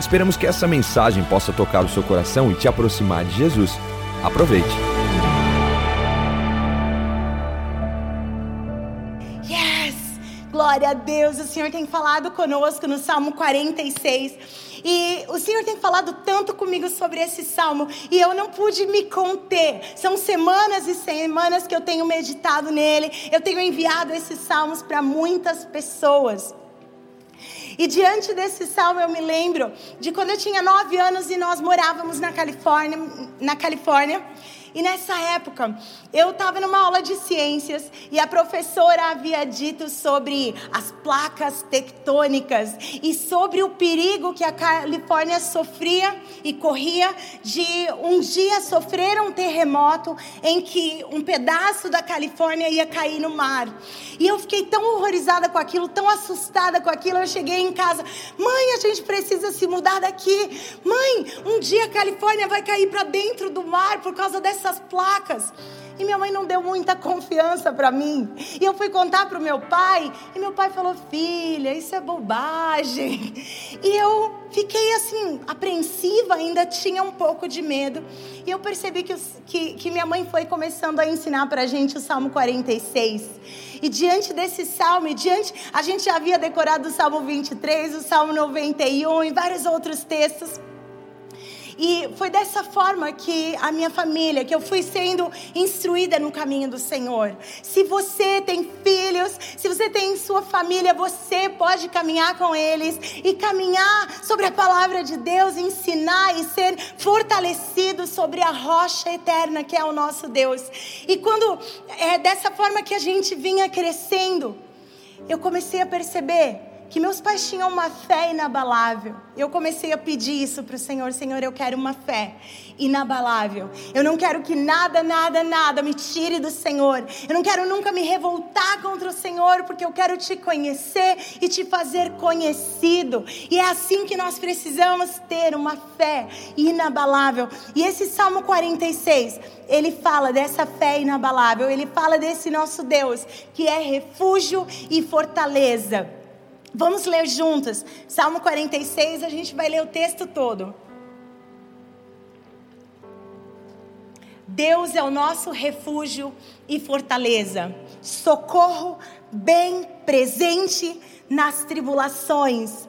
Esperamos que essa mensagem possa tocar o seu coração e te aproximar de Jesus. Aproveite. Yes! Glória a Deus, o Senhor tem falado conosco no Salmo 46. E o Senhor tem falado tanto comigo sobre esse salmo e eu não pude me conter. São semanas e semanas que eu tenho meditado nele. Eu tenho enviado esses salmos para muitas pessoas. E diante desse salmo eu me lembro de quando eu tinha nove anos e nós morávamos na Califórnia, na Califórnia. E nessa época, eu estava numa aula de ciências e a professora havia dito sobre as placas tectônicas e sobre o perigo que a Califórnia sofria e corria de um dia sofrer um terremoto em que um pedaço da Califórnia ia cair no mar. E eu fiquei tão horrorizada com aquilo, tão assustada com aquilo. Eu cheguei em casa, mãe, a gente precisa se mudar daqui. Mãe, um dia a Califórnia vai cair para dentro do mar por causa dessa essas placas. E minha mãe não deu muita confiança para mim. E eu fui contar para o meu pai, e meu pai falou: Filha, isso é bobagem. E eu fiquei assim, apreensiva, ainda tinha um pouco de medo. E eu percebi que, que, que minha mãe foi começando a ensinar para a gente o Salmo 46. E diante desse salmo, diante, a gente já havia decorado o Salmo 23, o Salmo 91 e vários outros textos. E foi dessa forma que a minha família, que eu fui sendo instruída no caminho do Senhor. Se você tem filhos, se você tem sua família, você pode caminhar com eles e caminhar sobre a palavra de Deus, ensinar e ser fortalecido sobre a rocha eterna que é o nosso Deus. E quando é dessa forma que a gente vinha crescendo, eu comecei a perceber que meus pais tinham uma fé inabalável. Eu comecei a pedir isso para o Senhor: Senhor, eu quero uma fé inabalável. Eu não quero que nada, nada, nada me tire do Senhor. Eu não quero nunca me revoltar contra o Senhor, porque eu quero te conhecer e te fazer conhecido. E é assim que nós precisamos ter uma fé inabalável. E esse Salmo 46, ele fala dessa fé inabalável, ele fala desse nosso Deus, que é refúgio e fortaleza. Vamos ler juntos. Salmo 46, a gente vai ler o texto todo. Deus é o nosso refúgio e fortaleza, socorro bem presente nas tribulações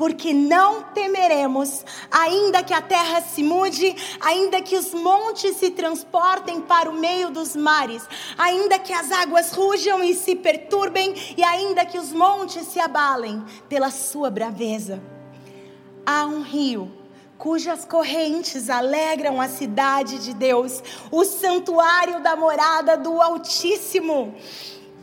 porque não temeremos, ainda que a terra se mude, ainda que os montes se transportem para o meio dos mares, ainda que as águas rujam e se perturbem, e ainda que os montes se abalem pela sua braveza. Há um rio cujas correntes alegram a cidade de Deus, o santuário da morada do Altíssimo.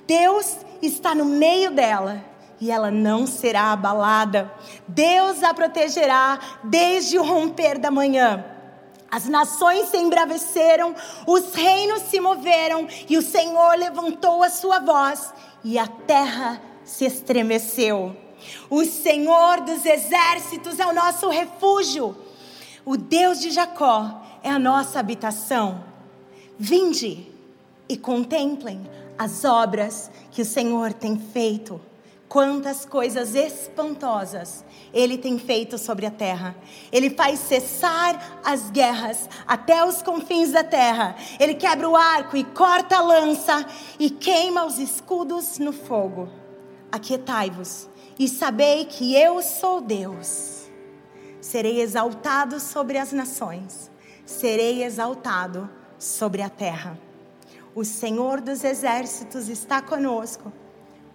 Deus está no meio dela e ela não será abalada. Deus a protegerá desde o romper da manhã. As nações se embraveceram, os reinos se moveram, e o Senhor levantou a sua voz, e a terra se estremeceu. O Senhor dos exércitos é o nosso refúgio, o Deus de Jacó é a nossa habitação. Vinde e contemplem as obras que o Senhor tem feito. Quantas coisas espantosas ele tem feito sobre a terra. Ele faz cessar as guerras até os confins da terra. Ele quebra o arco e corta a lança e queima os escudos no fogo. Aquietai-vos e sabei que eu sou Deus. Serei exaltado sobre as nações, serei exaltado sobre a terra. O Senhor dos exércitos está conosco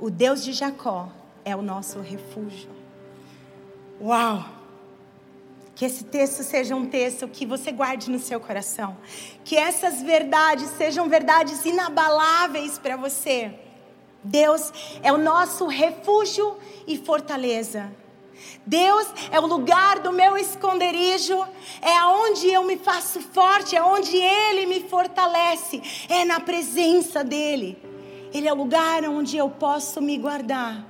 o Deus de Jacó é o nosso refúgio. Uau! Que esse texto seja um texto que você guarde no seu coração. Que essas verdades sejam verdades inabaláveis para você. Deus é o nosso refúgio e fortaleza. Deus é o lugar do meu esconderijo, é aonde eu me faço forte, é onde Ele me fortalece, é na presença dEle. Ele é o lugar onde eu posso me guardar.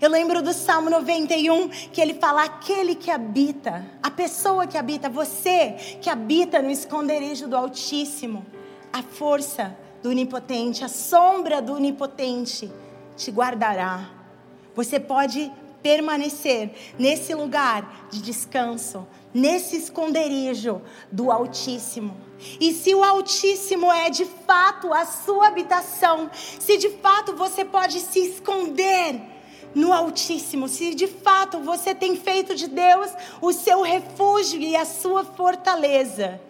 Eu lembro do Salmo 91 que ele fala: aquele que habita, a pessoa que habita, você que habita no esconderijo do Altíssimo, a força do Onipotente, a sombra do Onipotente te guardará. Você pode permanecer nesse lugar de descanso, nesse esconderijo do Altíssimo. E se o Altíssimo é de fato a sua habitação, se de fato você pode se esconder no Altíssimo, se de fato você tem feito de Deus o seu refúgio e a sua fortaleza,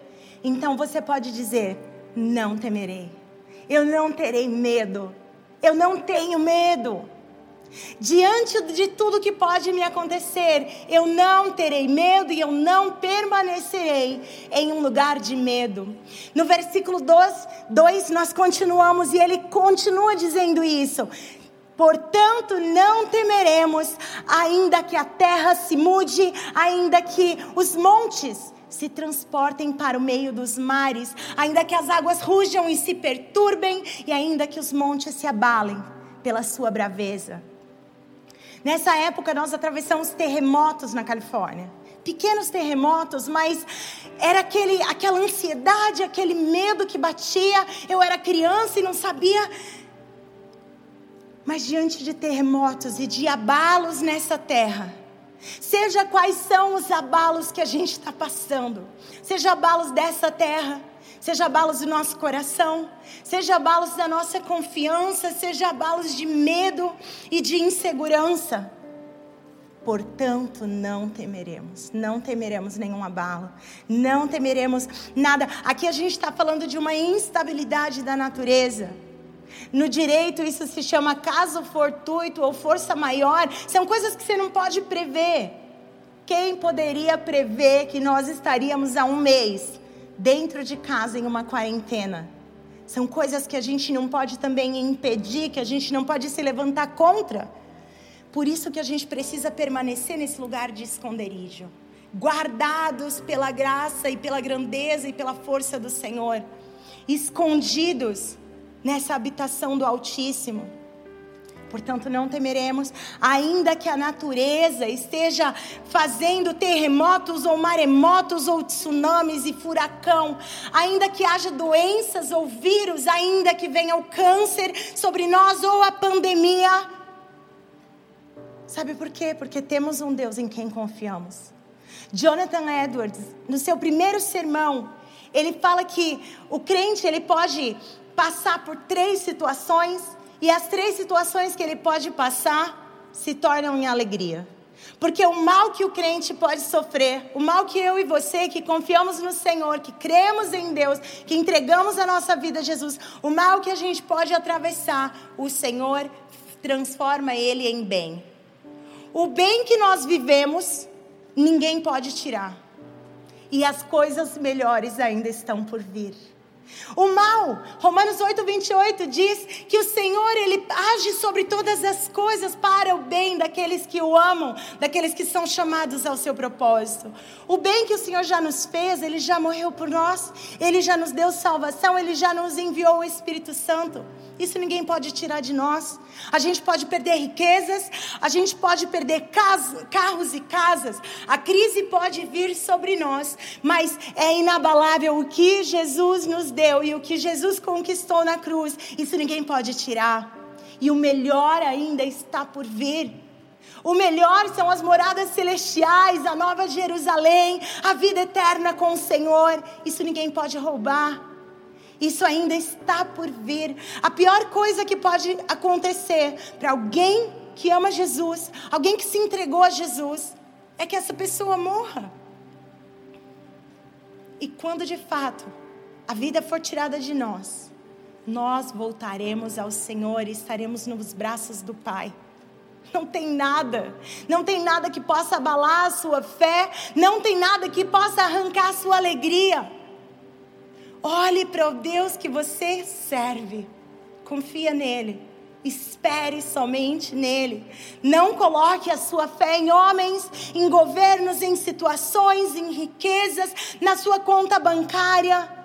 então você pode dizer: Não temerei, eu não terei medo, eu não tenho medo. Diante de tudo que pode me acontecer, eu não terei medo e eu não permanecerei em um lugar de medo. No versículo 2, nós continuamos e ele continua dizendo isso. Portanto, não temeremos, ainda que a terra se mude, ainda que os montes se transportem para o meio dos mares, ainda que as águas rujam e se perturbem, e ainda que os montes se abalem pela sua braveza. Nessa época, nós atravessamos terremotos na Califórnia. Pequenos terremotos, mas era aquele, aquela ansiedade, aquele medo que batia. Eu era criança e não sabia. Mas diante de terremotos e de abalos nessa terra, seja quais são os abalos que a gente está passando, seja abalos dessa terra, seja abalos do nosso coração, seja abalos da nossa confiança, seja abalos de medo e de insegurança. Portanto, não temeremos, não temeremos nenhum abalo, não temeremos nada. Aqui a gente está falando de uma instabilidade da natureza. No direito, isso se chama caso fortuito ou força maior. São coisas que você não pode prever. Quem poderia prever que nós estaríamos há um mês dentro de casa em uma quarentena. São coisas que a gente não pode também impedir, que a gente não pode se levantar contra. Por isso que a gente precisa permanecer nesse lugar de esconderijo, guardados pela graça e pela grandeza e pela força do Senhor, escondidos nessa habitação do Altíssimo. Portanto, não temeremos, ainda que a natureza esteja fazendo terremotos ou maremotos ou tsunamis e furacão, ainda que haja doenças ou vírus, ainda que venha o câncer sobre nós ou a pandemia. Sabe por quê? Porque temos um Deus em quem confiamos. Jonathan Edwards, no seu primeiro sermão, ele fala que o crente ele pode passar por três situações e as três situações que ele pode passar se tornam em alegria. Porque o mal que o crente pode sofrer, o mal que eu e você que confiamos no Senhor, que cremos em Deus, que entregamos a nossa vida a Jesus, o mal que a gente pode atravessar, o Senhor transforma ele em bem. O bem que nós vivemos, ninguém pode tirar. E as coisas melhores ainda estão por vir. O mal, Romanos 8, 28 diz que o Senhor, Ele age sobre todas as coisas para o bem daqueles que o amam, daqueles que são chamados ao seu propósito. O bem que o Senhor já nos fez, Ele já morreu por nós, Ele já nos deu salvação, Ele já nos enviou o Espírito Santo. Isso ninguém pode tirar de nós. A gente pode perder riquezas, a gente pode perder carros e casas, a crise pode vir sobre nós, mas é inabalável o que Jesus nos deu e o que Jesus conquistou na cruz. Isso ninguém pode tirar. E o melhor ainda está por vir. O melhor são as moradas celestiais, a nova Jerusalém, a vida eterna com o Senhor. Isso ninguém pode roubar. Isso ainda está por vir. A pior coisa que pode acontecer para alguém que ama Jesus, alguém que se entregou a Jesus, é que essa pessoa morra. E quando de fato a vida for tirada de nós, nós voltaremos ao Senhor e estaremos nos braços do Pai. Não tem nada, não tem nada que possa abalar a sua fé, não tem nada que possa arrancar a sua alegria. Olhe para o Deus que você serve, confia nele, Espere somente nele. Não coloque a sua fé em homens, em governos, em situações, em riquezas, na sua conta bancária.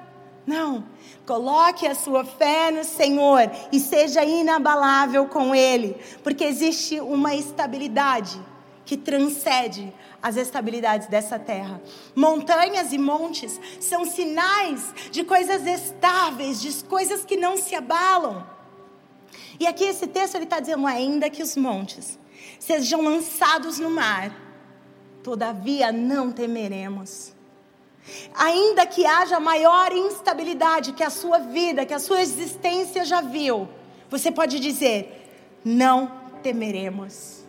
Não. Coloque a sua fé no Senhor e seja inabalável com Ele, porque existe uma estabilidade que transcende as estabilidades dessa terra. Montanhas e montes são sinais de coisas estáveis, de coisas que não se abalam. E aqui esse texto ele está dizendo ainda que os montes sejam lançados no mar, todavia não temeremos. Ainda que haja maior instabilidade que a sua vida, que a sua existência já viu, você pode dizer: não temeremos.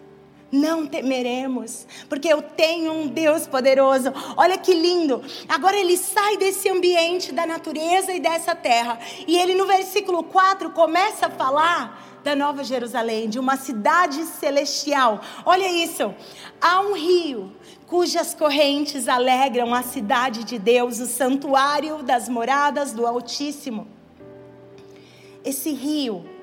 Não temeremos, porque eu tenho um Deus poderoso. Olha que lindo. Agora ele sai desse ambiente da natureza e dessa terra. E ele no versículo 4 começa a falar da Nova Jerusalém, de uma cidade celestial. Olha isso. Há um rio cujas correntes alegram a cidade de Deus, o santuário das moradas do Altíssimo. Esse rio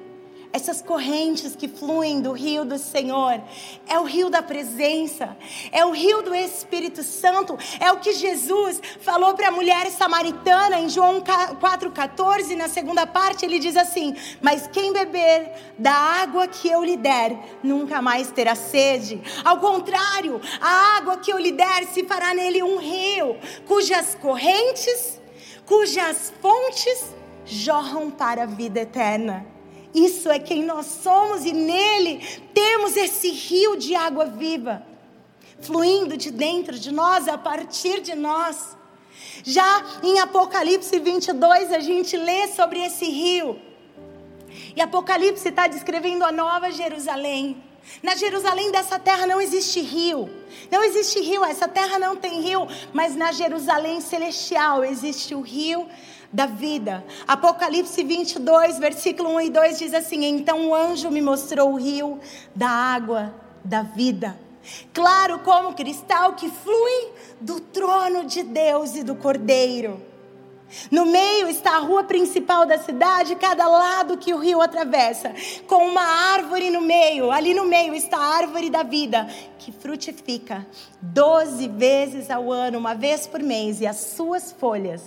essas correntes que fluem do rio do Senhor, é o rio da presença, é o rio do Espírito Santo, é o que Jesus falou para a mulher samaritana em João 4,14, na segunda parte, ele diz assim: Mas quem beber da água que eu lhe der, nunca mais terá sede. Ao contrário, a água que eu lhe der se fará nele um rio, cujas correntes, cujas fontes jorram para a vida eterna. Isso é quem nós somos e nele temos esse rio de água viva fluindo de dentro de nós, a partir de nós. Já em Apocalipse 22, a gente lê sobre esse rio. E Apocalipse está descrevendo a nova Jerusalém. Na Jerusalém dessa terra não existe rio. Não existe rio, essa terra não tem rio. Mas na Jerusalém celestial existe o rio da vida. Apocalipse 22, versículo 1 e 2 diz assim: Então o anjo me mostrou o rio da água da vida, claro como cristal que flui do trono de Deus e do Cordeiro. No meio está a rua principal da cidade, cada lado que o rio atravessa, com uma árvore no meio. Ali no meio está a árvore da vida, que frutifica doze vezes ao ano, uma vez por mês, e as suas folhas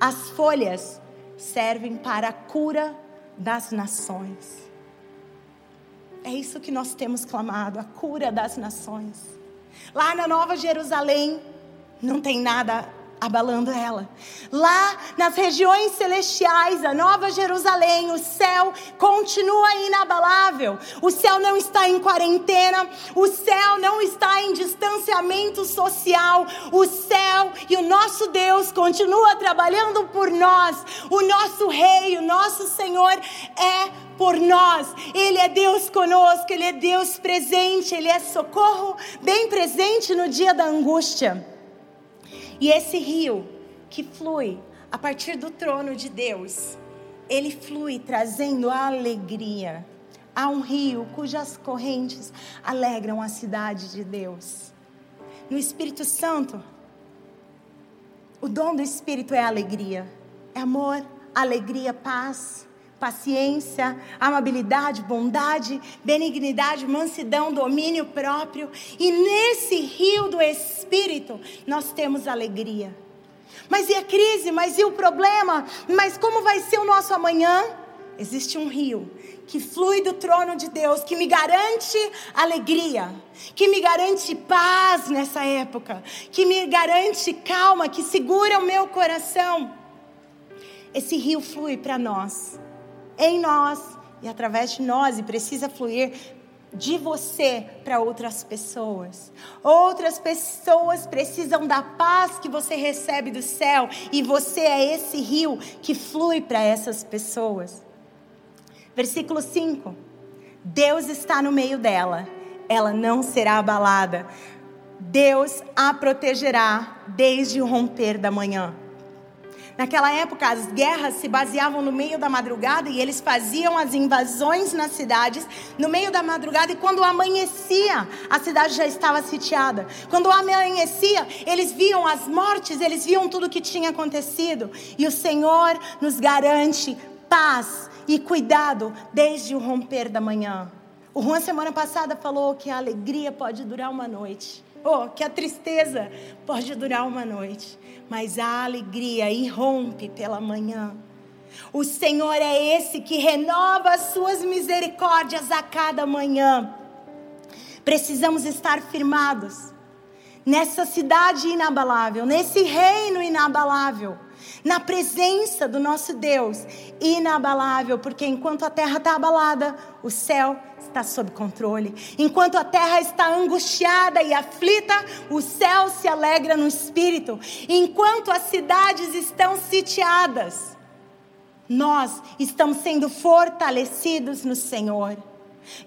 as folhas servem para a cura das nações. É isso que nós temos clamado, a cura das nações. Lá na Nova Jerusalém, não tem nada abalando ela. Lá nas regiões celestiais, a Nova Jerusalém, o céu continua inabalável. O céu não está em quarentena, o céu não está em distanciamento social. O céu e o nosso Deus continua trabalhando por nós. O nosso Rei, o nosso Senhor é por nós. Ele é Deus conosco, Ele é Deus presente, Ele é socorro bem presente no dia da angústia. E esse rio que flui a partir do trono de Deus, ele flui trazendo alegria. Há um rio cujas correntes alegram a cidade de Deus. No Espírito Santo, o dom do Espírito é alegria, é amor, alegria, paz paciência, amabilidade, bondade, benignidade, mansidão, domínio próprio. E nesse rio do Espírito nós temos alegria. Mas e a crise? Mas e o problema? Mas como vai ser o nosso amanhã? Existe um rio que flui do trono de Deus, que me garante alegria, que me garante paz nessa época, que me garante calma, que segura o meu coração. Esse rio flui para nós em nós e através de nós e precisa fluir de você para outras pessoas. Outras pessoas precisam da paz que você recebe do céu e você é esse rio que flui para essas pessoas. Versículo 5. Deus está no meio dela, ela não será abalada. Deus a protegerá desde o romper da manhã. Naquela época, as guerras se baseavam no meio da madrugada e eles faziam as invasões nas cidades no meio da madrugada. E quando amanhecia, a cidade já estava sitiada. Quando amanhecia, eles viam as mortes, eles viam tudo o que tinha acontecido. E o Senhor nos garante paz e cuidado desde o romper da manhã. O Juan semana passada falou que a alegria pode durar uma noite. Oh, que a tristeza pode durar uma noite, mas a alegria irrompe pela manhã. O Senhor é esse que renova as suas misericórdias a cada manhã. Precisamos estar firmados nessa cidade inabalável, nesse reino inabalável, na presença do nosso Deus inabalável, porque enquanto a terra está abalada, o céu está sob controle. Enquanto a terra está angustiada e aflita, o céu se alegra no espírito. Enquanto as cidades estão sitiadas, nós estamos sendo fortalecidos no Senhor.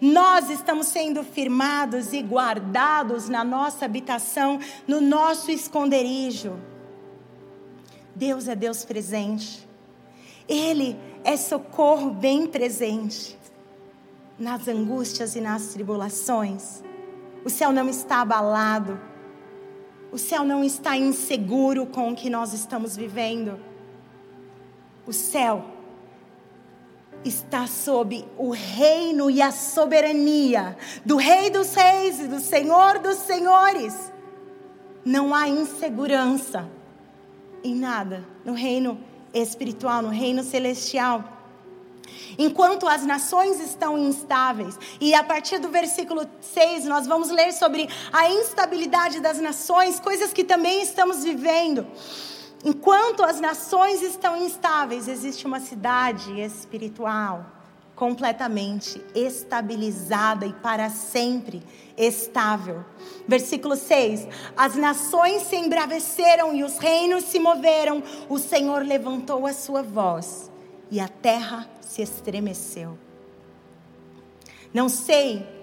Nós estamos sendo firmados e guardados na nossa habitação, no nosso esconderijo. Deus é Deus presente. Ele é socorro bem presente nas angústias e nas tribulações. O céu não está abalado. O céu não está inseguro com o que nós estamos vivendo. O céu está sob o reino e a soberania do Rei dos Reis e do Senhor dos Senhores. Não há insegurança em nada no reino espiritual, no reino celestial. Enquanto as nações estão instáveis, e a partir do versículo 6 nós vamos ler sobre a instabilidade das nações, coisas que também estamos vivendo. Enquanto as nações estão instáveis, existe uma cidade espiritual completamente estabilizada e para sempre estável. Versículo 6: As nações se embraveceram e os reinos se moveram, o Senhor levantou a sua voz e a terra se estremeceu. Não sei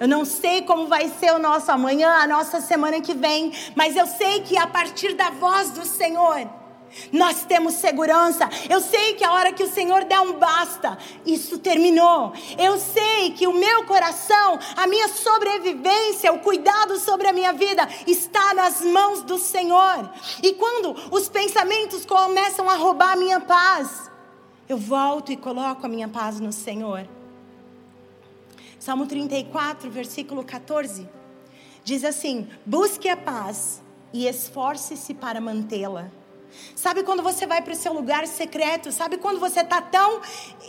eu não sei como vai ser o nosso amanhã, a nossa semana que vem, mas eu sei que a partir da voz do Senhor, nós temos segurança. Eu sei que a hora que o Senhor der um basta, isso terminou. Eu sei que o meu coração, a minha sobrevivência, o cuidado sobre a minha vida está nas mãos do Senhor. E quando os pensamentos começam a roubar a minha paz, eu volto e coloco a minha paz no Senhor. Salmo 34, versículo 14, diz assim: Busque a paz e esforce-se para mantê-la. Sabe quando você vai para o seu lugar secreto? Sabe quando você está tão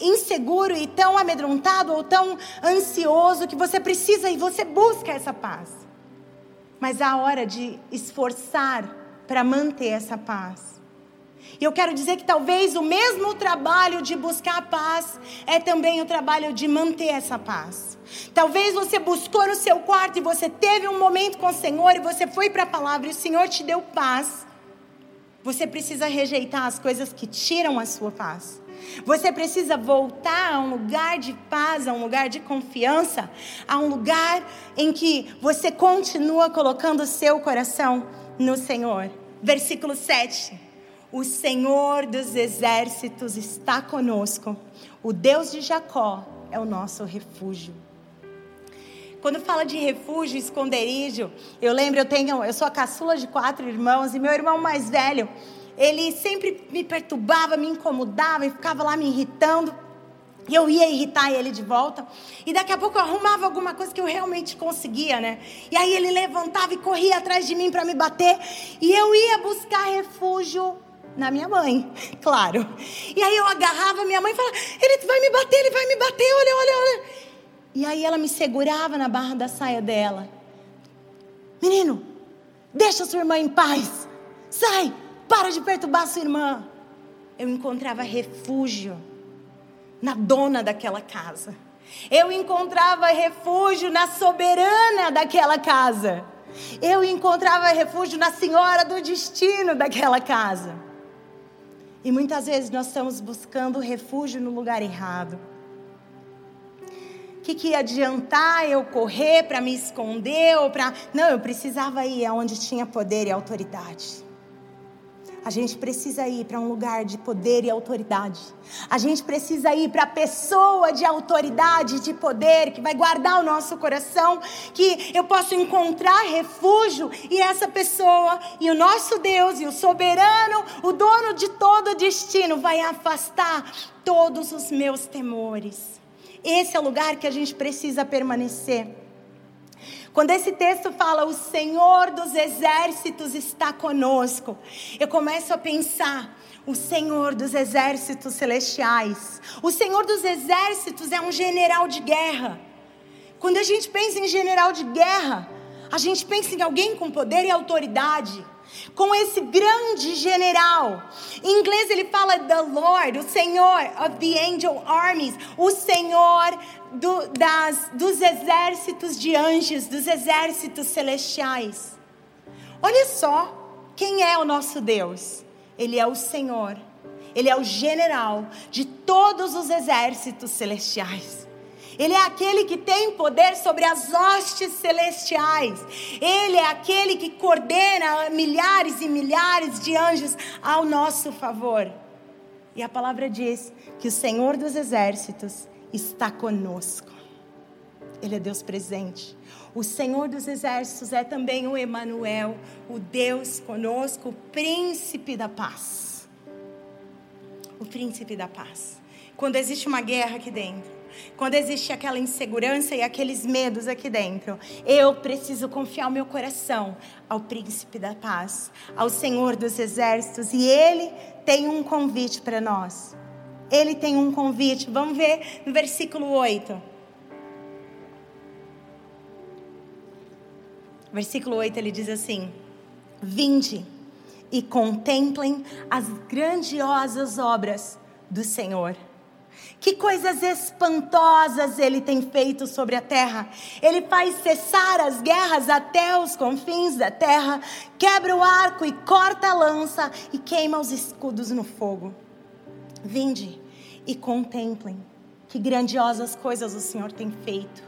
inseguro e tão amedrontado ou tão ansioso que você precisa e você busca essa paz? Mas há hora de esforçar para manter essa paz. E eu quero dizer que talvez o mesmo trabalho de buscar a paz é também o trabalho de manter essa paz. Talvez você buscou no seu quarto e você teve um momento com o Senhor e você foi para a palavra e o Senhor te deu paz. Você precisa rejeitar as coisas que tiram a sua paz. Você precisa voltar a um lugar de paz, a um lugar de confiança, a um lugar em que você continua colocando o seu coração no Senhor. Versículo 7. O Senhor dos exércitos está conosco. O Deus de Jacó é o nosso refúgio. Quando fala de refúgio, esconderijo, eu lembro, eu tenho, eu sou a caçula de quatro irmãos e meu irmão mais velho, ele sempre me perturbava, me incomodava e ficava lá me irritando. E eu ia irritar ele de volta. E daqui a pouco eu arrumava alguma coisa que eu realmente conseguia, né? E aí ele levantava e corria atrás de mim para me bater. E eu ia buscar refúgio na minha mãe, claro. E aí eu agarrava minha mãe e falava: ele vai me bater, ele vai me bater, olha, olha, olha. E aí ela me segurava na barra da saia dela. Menino, deixa sua irmã em paz. Sai, para de perturbar sua irmã. Eu encontrava refúgio na dona daquela casa. Eu encontrava refúgio na soberana daquela casa. Eu encontrava refúgio na senhora do destino daquela casa. E muitas vezes nós estamos buscando refúgio no lugar errado. O que, que ia adiantar eu correr para me esconder ou para. Não, eu precisava ir aonde tinha poder e autoridade. A gente precisa ir para um lugar de poder e autoridade. A gente precisa ir para a pessoa de autoridade, de poder, que vai guardar o nosso coração, que eu posso encontrar refúgio e essa pessoa e o nosso Deus e o soberano, o dono de todo o destino, vai afastar todos os meus temores. Esse é o lugar que a gente precisa permanecer. Quando esse texto fala, o Senhor dos exércitos está conosco, eu começo a pensar, o Senhor dos exércitos celestiais. O Senhor dos exércitos é um general de guerra. Quando a gente pensa em general de guerra, a gente pensa em alguém com poder e autoridade com esse grande general. Em inglês ele fala the Lord, o Senhor of the angel armies, o Senhor do, das, dos exércitos de anjos, dos exércitos celestiais. Olha só quem é o nosso Deus. Ele é o Senhor. Ele é o general de todos os exércitos celestiais. Ele é aquele que tem poder sobre as hostes celestiais. Ele é aquele que coordena milhares e milhares de anjos ao nosso favor. E a palavra diz que o Senhor dos exércitos está conosco. Ele é Deus presente. O Senhor dos exércitos é também o Emanuel, o Deus conosco, o príncipe da paz. O príncipe da paz. Quando existe uma guerra aqui dentro, quando existe aquela insegurança e aqueles medos aqui dentro, eu preciso confiar o meu coração ao príncipe da paz, ao Senhor dos exércitos, e ele tem um convite para nós. Ele tem um convite. Vamos ver no versículo 8. Versículo 8 ele diz assim: Vinde e contemplem as grandiosas obras do Senhor que coisas espantosas ele tem feito sobre a terra. Ele faz cessar as guerras até os confins da terra, quebra o arco e corta a lança e queima os escudos no fogo. Vinde e contemplem que grandiosas coisas o Senhor tem feito.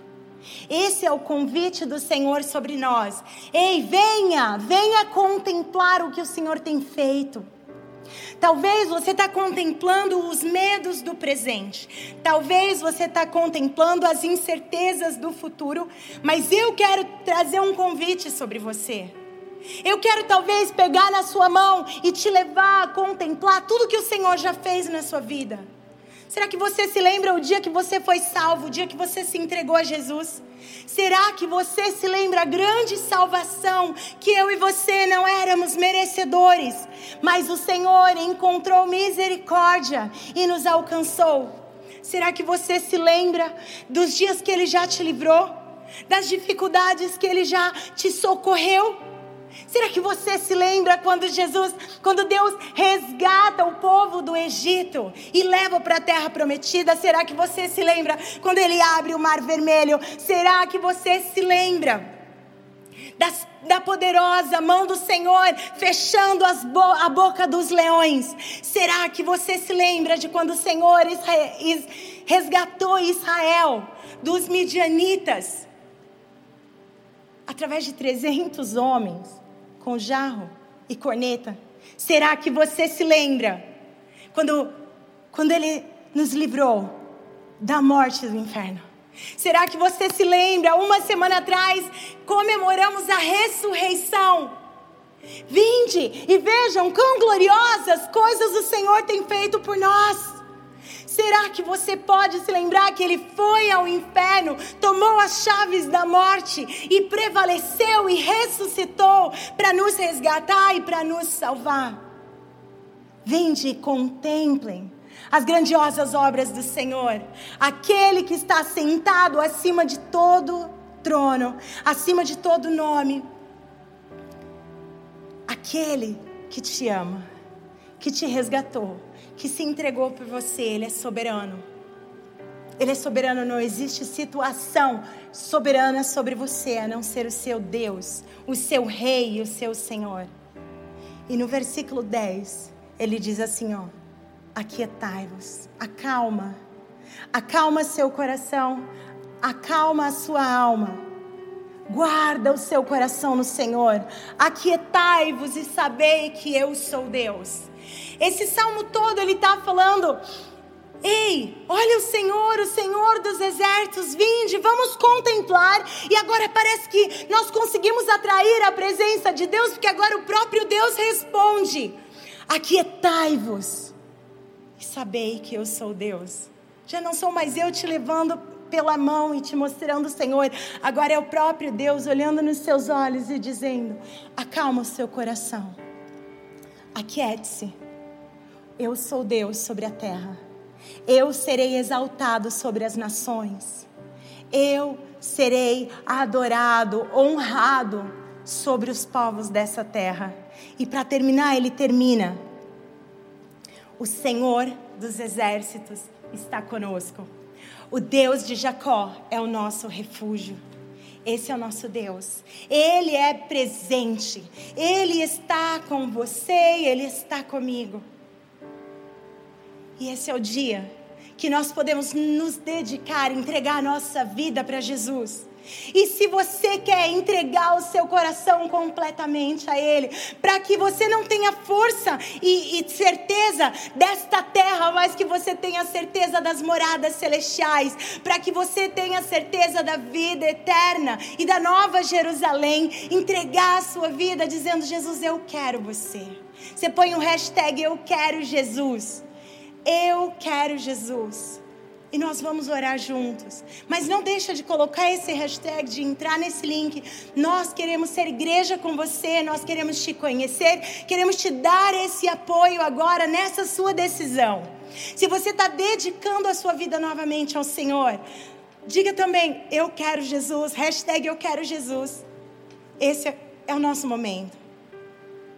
Esse é o convite do Senhor sobre nós. Ei, venha, venha contemplar o que o Senhor tem feito. Talvez você está contemplando os medos do presente. Talvez você está contemplando as incertezas do futuro. Mas eu quero trazer um convite sobre você. Eu quero talvez pegar na sua mão e te levar a contemplar tudo que o Senhor já fez na sua vida. Será que você se lembra o dia que você foi salvo, o dia que você se entregou a Jesus? Será que você se lembra a grande salvação que eu e você não éramos merecedores, mas o Senhor encontrou misericórdia e nos alcançou? Será que você se lembra dos dias que Ele já te livrou? Das dificuldades que Ele já te socorreu? Será que você se lembra quando Jesus, quando Deus resgata o povo do Egito e leva para a terra prometida? Será que você se lembra quando ele abre o mar vermelho? Será que você se lembra? Das, da poderosa mão do Senhor fechando bo a boca dos leões. Será que você se lembra de quando o Senhor resgatou Israel dos midianitas? Através de 300 homens com jarro e corneta? Será que você se lembra quando, quando ele nos livrou da morte do inferno? Será que você se lembra? Uma semana atrás comemoramos a ressurreição. Vinde e vejam quão gloriosas coisas o Senhor tem feito por nós. Será que você pode se lembrar que ele foi ao inferno, tomou as chaves da morte e prevaleceu e ressuscitou para nos resgatar e para nos salvar? Vinde e contemplem as grandiosas obras do Senhor, aquele que está sentado acima de todo trono, acima de todo nome, aquele que te ama, que te resgatou que se entregou por você, Ele é soberano. Ele é soberano, não existe situação soberana sobre você a não ser o seu Deus, o seu Rei e o seu Senhor. E no versículo 10, ele diz assim: ó, aquietai-vos, acalma, acalma seu coração, acalma a sua alma. Guarda o seu coração no Senhor. Aquietai-vos e sabei que eu sou Deus. Esse salmo todo ele está falando Ei, olha o Senhor, o Senhor dos exércitos, vinde, vamos contemplar. E agora parece que nós conseguimos atrair a presença de Deus, porque agora o próprio Deus responde: Aquietai-vos e sabei que eu sou Deus. Já não sou mais eu te levando pela mão e te mostrando o Senhor, agora é o próprio Deus olhando nos seus olhos e dizendo: Acalma o seu coração, aquiete-se. Eu sou Deus sobre a terra. Eu serei exaltado sobre as nações. Eu serei adorado, honrado sobre os povos dessa terra. E para terminar, ele termina: O Senhor dos exércitos está conosco. O Deus de Jacó é o nosso refúgio. Esse é o nosso Deus. Ele é presente. Ele está com você ele está comigo. E esse é o dia que nós podemos nos dedicar, entregar a nossa vida para Jesus. E se você quer entregar o seu coração completamente a Ele, para que você não tenha força e, e, certeza desta terra, mas que você tenha certeza das moradas celestiais, para que você tenha certeza da vida eterna e da nova Jerusalém, entregar a sua vida dizendo: Jesus, eu quero você. Você põe um hashtag Eu quero Jesus. Eu quero Jesus. E nós vamos orar juntos. Mas não deixa de colocar esse hashtag, de entrar nesse link. Nós queremos ser igreja com você, nós queremos te conhecer, queremos te dar esse apoio agora nessa sua decisão. Se você está dedicando a sua vida novamente ao Senhor, diga também, eu quero Jesus, hashtag eu quero Jesus. Esse é o nosso momento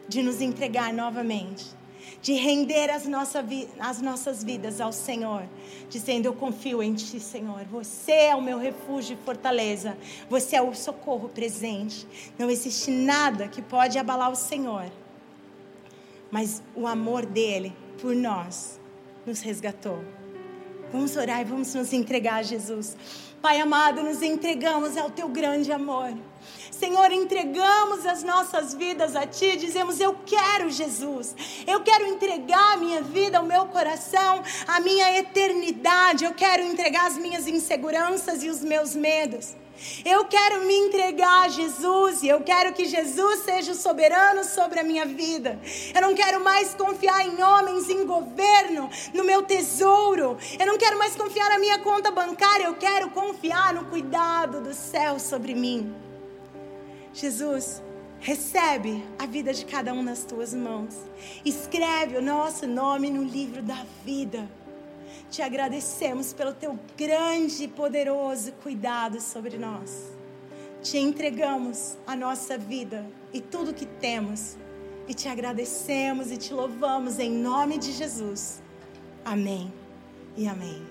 de nos entregar novamente de render as, nossa as nossas vidas ao Senhor, dizendo: Eu confio em Ti, Senhor. Você é o meu refúgio e fortaleza. Você é o socorro presente. Não existe nada que pode abalar o Senhor, mas o amor dele por nós nos resgatou. Vamos orar e vamos nos entregar a Jesus. Pai amado, nos entregamos ao Teu grande amor. Senhor, entregamos as nossas vidas a Ti, dizemos: Eu quero Jesus, eu quero entregar a minha vida, o meu coração, a minha eternidade, eu quero entregar as minhas inseguranças e os meus medos. Eu quero me entregar a Jesus e eu quero que Jesus seja o soberano sobre a minha vida. Eu não quero mais confiar em homens, em governo, no meu tesouro. Eu não quero mais confiar na minha conta bancária. Eu quero confiar no cuidado do céu sobre mim. Jesus, recebe a vida de cada um nas tuas mãos. Escreve o nosso nome no livro da vida. Te agradecemos pelo teu grande e poderoso cuidado sobre nós. Te entregamos a nossa vida e tudo que temos. E te agradecemos e te louvamos em nome de Jesus. Amém e amém.